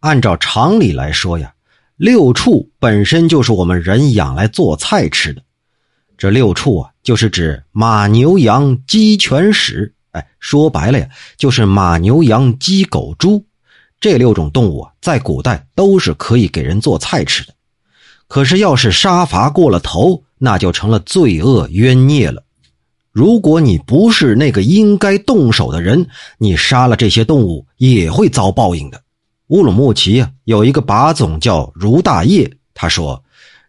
按照常理来说呀，六畜本身就是我们人养来做菜吃的。这六畜啊，就是指马、牛、羊、鸡、犬、豕。哎，说白了呀，就是马、牛、羊、鸡、狗、猪这六种动物啊，在古代都是可以给人做菜吃的。可是，要是杀伐过了头，那就成了罪恶冤孽了。如果你不是那个应该动手的人，你杀了这些动物也会遭报应的。乌鲁木齐啊，有一个把总叫如大业，他说：“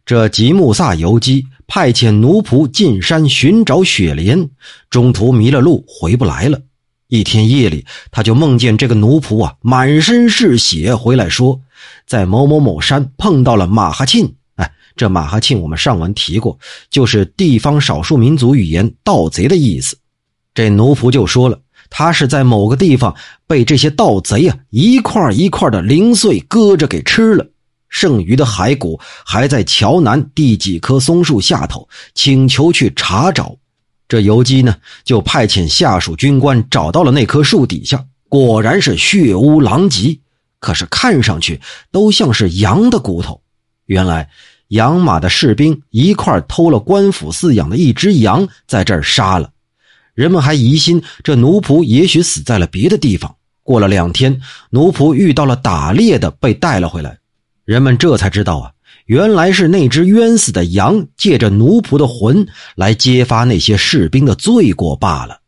这吉木萨游击派遣奴仆进山寻找雪莲，中途迷了路，回不来了。一天夜里，他就梦见这个奴仆啊，满身是血回来，说在某某某山碰到了马哈沁。”哎这马哈沁我们上文提过，就是地方少数民族语言“盗贼”的意思。这奴仆就说了，他是在某个地方被这些盗贼啊一块一块的零碎割着给吃了，剩余的骸骨还在桥南第几棵松树下头，请求去查找。这游击呢，就派遣下属军官找到了那棵树底下，果然是血污狼藉，可是看上去都像是羊的骨头。原来。养马的士兵一块偷了官府饲养的一只羊，在这儿杀了。人们还疑心这奴仆也许死在了别的地方。过了两天，奴仆遇到了打猎的，被带了回来。人们这才知道啊，原来是那只冤死的羊借着奴仆的魂来揭发那些士兵的罪过罢了。